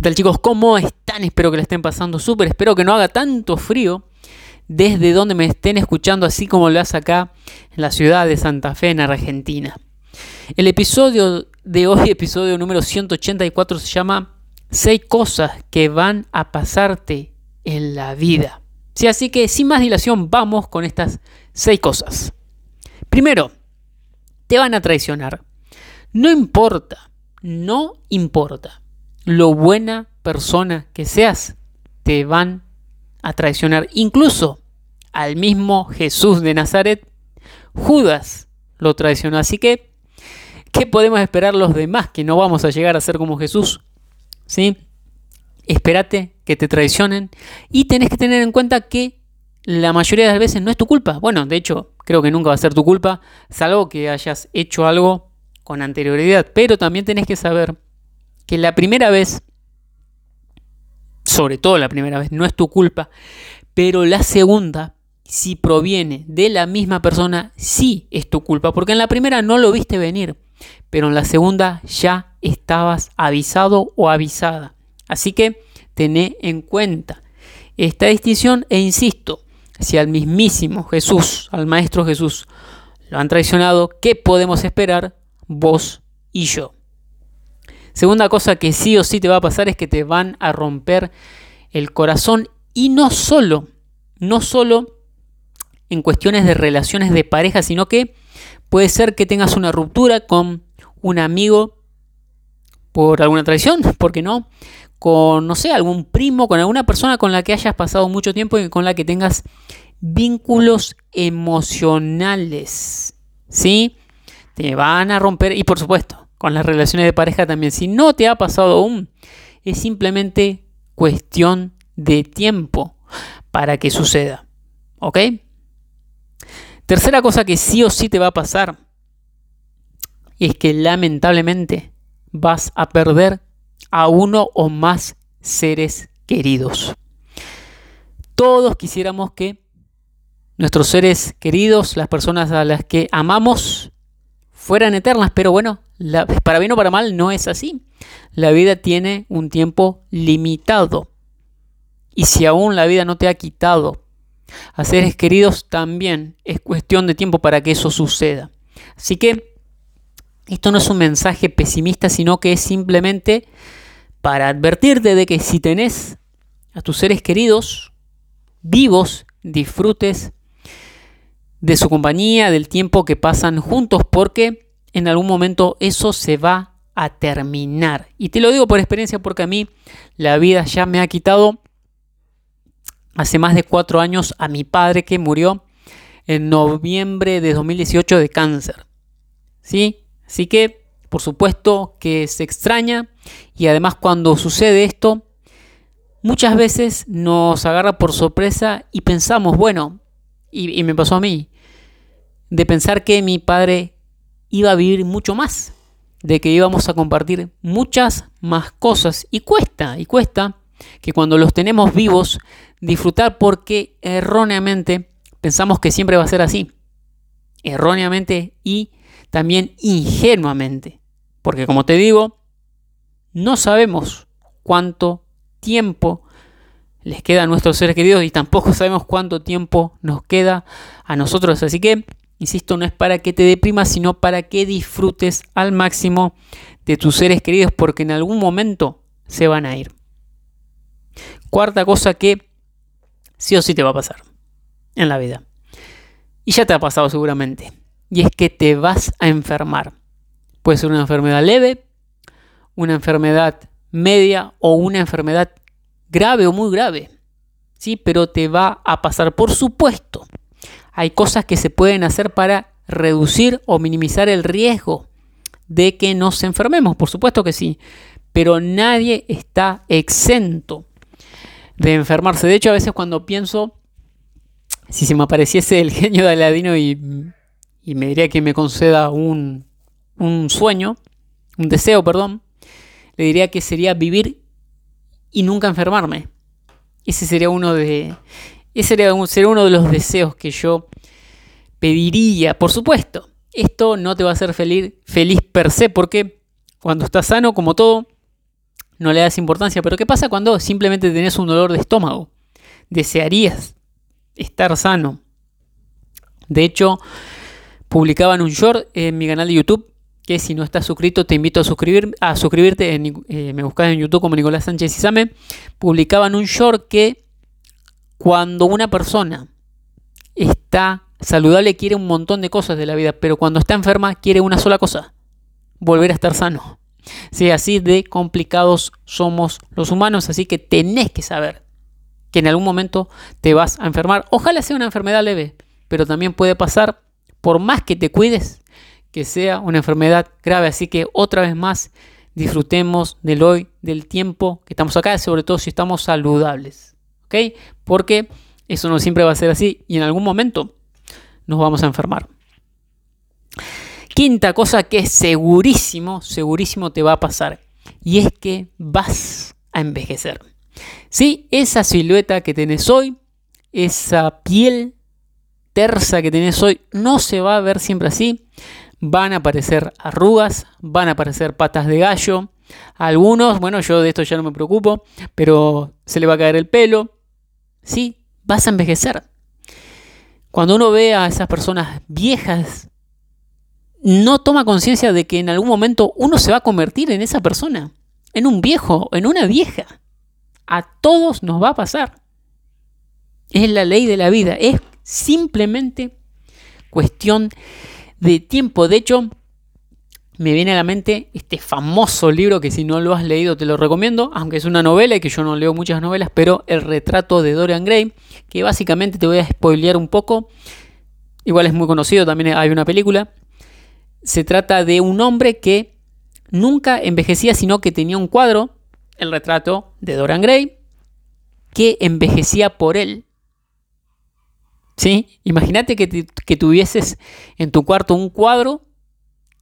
¿Qué tal chicos? ¿Cómo están? Espero que le estén pasando súper. Espero que no haga tanto frío desde donde me estén escuchando, así como lo hace acá en la ciudad de Santa Fe, en Argentina. El episodio de hoy, episodio número 184, se llama 6 cosas que van a pasarte en la vida. Sí, así que sin más dilación, vamos con estas 6 cosas. Primero, te van a traicionar. No importa, no importa lo buena persona que seas, te van a traicionar. Incluso al mismo Jesús de Nazaret, Judas lo traicionó. Así que, ¿qué podemos esperar los demás? Que no vamos a llegar a ser como Jesús. ¿Sí? Espérate que te traicionen y tenés que tener en cuenta que la mayoría de las veces no es tu culpa. Bueno, de hecho, creo que nunca va a ser tu culpa, salvo que hayas hecho algo con anterioridad. Pero también tenés que saber que la primera vez, sobre todo la primera vez, no es tu culpa, pero la segunda, si proviene de la misma persona, sí es tu culpa, porque en la primera no lo viste venir, pero en la segunda ya estabas avisado o avisada. Así que tené en cuenta esta distinción e insisto, si al mismísimo Jesús, al Maestro Jesús, lo han traicionado, ¿qué podemos esperar vos y yo? Segunda cosa que sí o sí te va a pasar es que te van a romper el corazón y no solo, no solo en cuestiones de relaciones de pareja, sino que puede ser que tengas una ruptura con un amigo por alguna traición, ¿por qué no? Con, no sé, algún primo, con alguna persona con la que hayas pasado mucho tiempo y con la que tengas vínculos emocionales, ¿sí? Te van a romper, y por supuesto, con las relaciones de pareja también. Si no te ha pasado aún, es simplemente cuestión de tiempo para que suceda. ¿Ok? Tercera cosa que sí o sí te va a pasar es que lamentablemente vas a perder a uno o más seres queridos. Todos quisiéramos que nuestros seres queridos, las personas a las que amamos, fueran eternas, pero bueno, para bien o para mal no es así. La vida tiene un tiempo limitado. Y si aún la vida no te ha quitado a seres queridos, también es cuestión de tiempo para que eso suceda. Así que esto no es un mensaje pesimista, sino que es simplemente para advertirte de que si tenés a tus seres queridos vivos, disfrutes de su compañía, del tiempo que pasan juntos, porque en algún momento eso se va a terminar. Y te lo digo por experiencia porque a mí la vida ya me ha quitado hace más de cuatro años a mi padre que murió en noviembre de 2018 de cáncer. ¿Sí? Así que, por supuesto que se extraña y además cuando sucede esto, muchas veces nos agarra por sorpresa y pensamos, bueno, y, me pasó a mí, de pensar que mi padre iba a vivir mucho más, de que íbamos a compartir muchas más cosas. Y cuesta, y cuesta que cuando los tenemos vivos, disfrutar porque erróneamente pensamos que siempre va a ser así. Erróneamente y también ingenuamente. Porque como te digo, no sabemos cuánto tiempo les queda a nuestros seres queridos y tampoco sabemos cuánto tiempo nos queda a nosotros. Así que Insisto, no es para que te deprimas, sino para que disfrutes al máximo de tus seres queridos porque en algún momento se van a ir. Cuarta cosa que sí o sí te va a pasar en la vida. Y ya te ha pasado seguramente. Y es que te vas a enfermar. Puede ser una enfermedad leve, una enfermedad media o una enfermedad grave o muy grave. Sí, pero te va a pasar. Por supuesto, hay cosas que se pueden hacer para reducir o minimizar el riesgo de que nos enfermemos, por supuesto que sí, pero nadie está exento de enfermarse. De hecho, a veces cuando pienso, si se me apareciese el genio de Aladino y, me diría que me conceda un, un sueño, un deseo, perdón, le diría que sería vivir y nunca enfermarme. Ese sería uno de, ese sería, uno de los deseos que yo pediría. Por supuesto, esto no te va a hacer feliz, feliz per se, porque cuando estás sano, como todo, no le das importancia. Pero ¿qué pasa cuando simplemente tenés un dolor de estómago? Desearías estar sano. De hecho, publicaba en un short en mi canal de YouTube que si no estás suscrito te invito a, suscribir, a suscribirte. Eh, me buscas en YouTube como Nicolás Sánchez Isame. Publicaban un short que cuando una persona está saludable quiere un montón de cosas de la vida, pero cuando está enferma quiere una sola cosa, volver a estar sano. Sí, así de complicados somos los humanos, así que tenés que saber que en algún momento te vas a enfermar. Ojalá sea una enfermedad leve, pero también puede pasar, por más que te cuides, que sea una enfermedad grave. Así que otra vez más, disfrutemos del hoy, del tiempo que estamos acá, sobre todo si estamos saludables. ¿Ok? Porque eso no siempre va a ser así y en algún momento nos vamos a enfermar. Quinta cosa que segurísimo, segurísimo te va a pasar. Y es que vas a envejecer. Sí, esa silueta que tenés hoy, esa piel tersa que tenés hoy, no se va a ver siempre así van a aparecer arrugas, van a aparecer patas de gallo. algunos, bueno, yo de esto ya no me preocupo, pero se le va a caer el pelo. Sí, vas a envejecer. Cuando uno ve a esas personas viejas, no toma conciencia de que en algún momento uno se va a convertir en esa persona, en un viejo, en una vieja. A todos nos va a pasar. Es la ley de la vida, es simplemente cuestión de tiempo. De hecho, me viene a la mente este famoso libro que si no lo has leído te lo recomiendo, aunque es una novela y que yo no leo muchas novelas, pero El retrato de Dorian Gray, que básicamente te voy a spoilear un poco. Igual es muy conocido, también hay una película. Se trata de un hombre que nunca envejecía, sino que tenía un cuadro, el retrato de Dorian Gray, que envejecía por él ¿Sí? Imagínate que, que tuvieses en tu cuarto un cuadro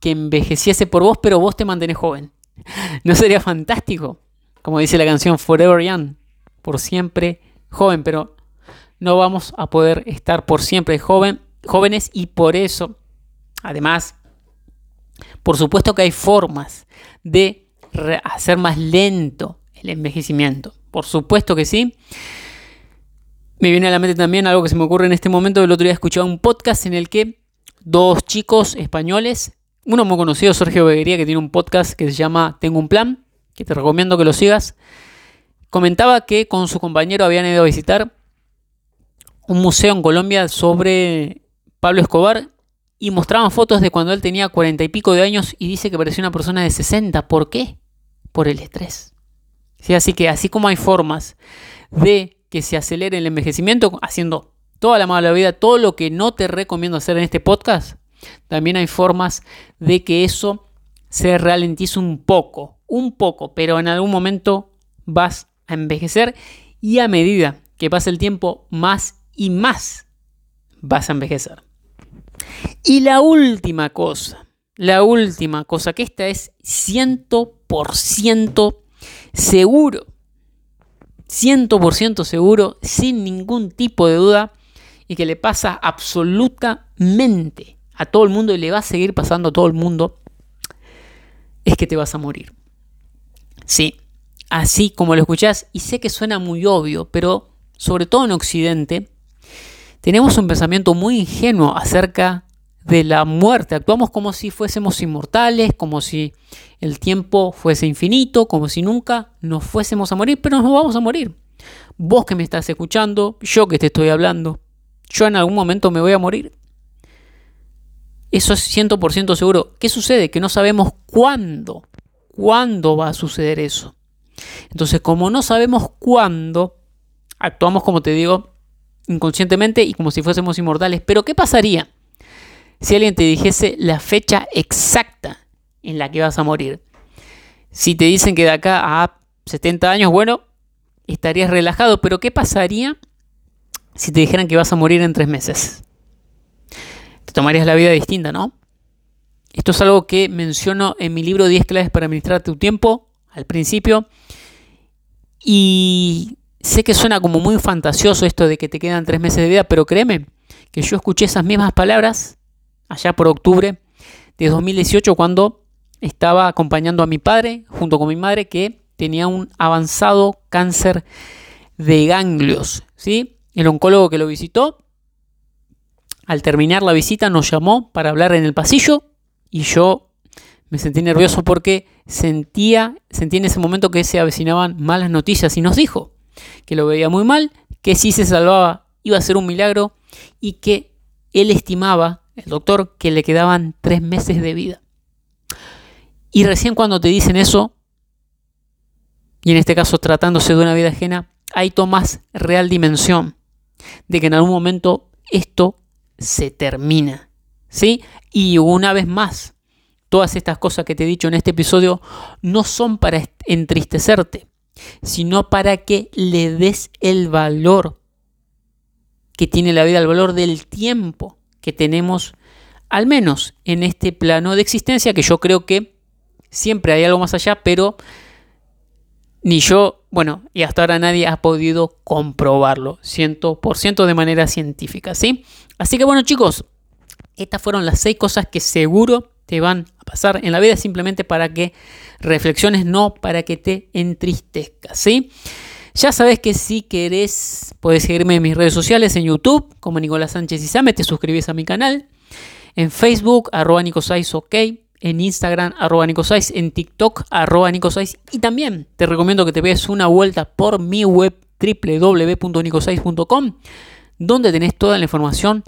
que envejeciese por vos, pero vos te mantenés joven. ¿No sería fantástico? Como dice la canción Forever Young, por siempre joven, pero no vamos a poder estar por siempre jóvenes y por eso, además, por supuesto que hay formas de hacer más lento el envejecimiento. Por supuesto que sí. Me viene a la mente también algo que se me ocurre en este momento. El otro día escuchaba un podcast en el que dos chicos españoles, uno muy conocido, Sergio Beguería, que tiene un podcast que se llama Tengo un plan, que te recomiendo que lo sigas, comentaba que con su compañero habían ido a visitar un museo en Colombia sobre Pablo Escobar y mostraban fotos de cuando él tenía cuarenta y pico de años y dice que parecía una persona de 60. ¿Por qué? Por el estrés. ¿Sí? Así que así como hay formas de que se acelere el envejecimiento haciendo toda la mala vida, todo lo que no te recomiendo hacer en este podcast, también hay formas de que eso se ralentice un poco, un poco, pero en algún momento vas a envejecer y a medida que pasa el tiempo, más y más vas a envejecer. Y la última cosa, la última cosa, que esta es 100% seguro 100% seguro, sin ningún tipo de duda, y que le pasa absolutamente a todo el mundo y le va a seguir pasando a todo el mundo, es que te vas a morir. Sí, así como lo escuchás, y sé que suena muy obvio, pero sobre todo en Occidente, tenemos un pensamiento muy ingenuo acerca de la muerte. Actuamos como si fuésemos inmortales, como si el tiempo fuese infinito, como si nunca nos fuésemos a morir, pero nos vamos a morir. Vos que me estás escuchando, yo que te estoy hablando, yo en algún momento me voy a morir. Eso es 100% seguro. ¿Qué sucede? Que no sabemos cuándo, cuándo va a suceder eso. Entonces, como no sabemos cuándo, actuamos, como te digo, inconscientemente y como si fuésemos inmortales. Pero ¿qué pasaría si alguien te dijese la fecha exacta en la que vas a morir. Si te dicen que de acá a 70 años, bueno, estarías relajado, pero ¿qué pasaría si te dijeran que vas a morir en tres meses? Te tomarías la vida distinta, ¿no? Esto es algo que menciono en mi libro 10 claves para administrar tu tiempo al principio. Y sé que suena como muy fantasioso esto de que te quedan tres meses de vida, pero créeme que yo escuché esas mismas palabras allá por octubre de 2018 cuando estaba acompañando a mi padre junto con mi madre que tenía un avanzado cáncer de ganglios. ¿sí? El oncólogo que lo visitó, al terminar la visita nos llamó para hablar en el pasillo y yo me sentí nervioso porque sentía, sentí en ese momento que se avecinaban malas noticias y nos dijo que lo veía muy mal, que si se salvaba iba a ser un milagro y que él estimaba, el doctor, que le quedaban tres meses de vida. Y recién cuando te dicen eso, y en este caso tratándose de una vida ajena, ahí tomas real dimensión de que en algún momento esto se termina. ¿Sí? Y una vez más, todas estas cosas que te he dicho en este episodio no son para entristecerte, sino para que le des el valor que tiene la vida, el valor del tiempo que tenemos, al menos en este plano de existencia, que yo creo que siempre hay algo más allá, pero ni yo, bueno, y hasta ahora nadie ha podido comprobarlo, 100% de manera científica, ¿sí? Así que bueno chicos, estas fueron las seis cosas que seguro te van a pasar en la vida simplemente para que reflexiones, no para que te entristezcas, ¿sí? Ya sabes que si querés, puedes seguirme en mis redes sociales, en YouTube, como Nicolás Sánchez Izame, te suscribís a mi canal, en Facebook, arroba ok, en Instagram, arroba Nicosais, en TikTok, arroba Nicosais, y también te recomiendo que te veas una vuelta por mi web www.nicosais.com, donde tenés toda la información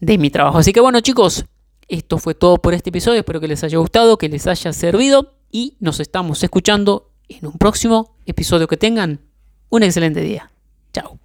de mi trabajo. Así que bueno chicos, esto fue todo por este episodio, espero que les haya gustado, que les haya servido. Y nos estamos escuchando en un próximo episodio. Que tengan un excelente día. Chao.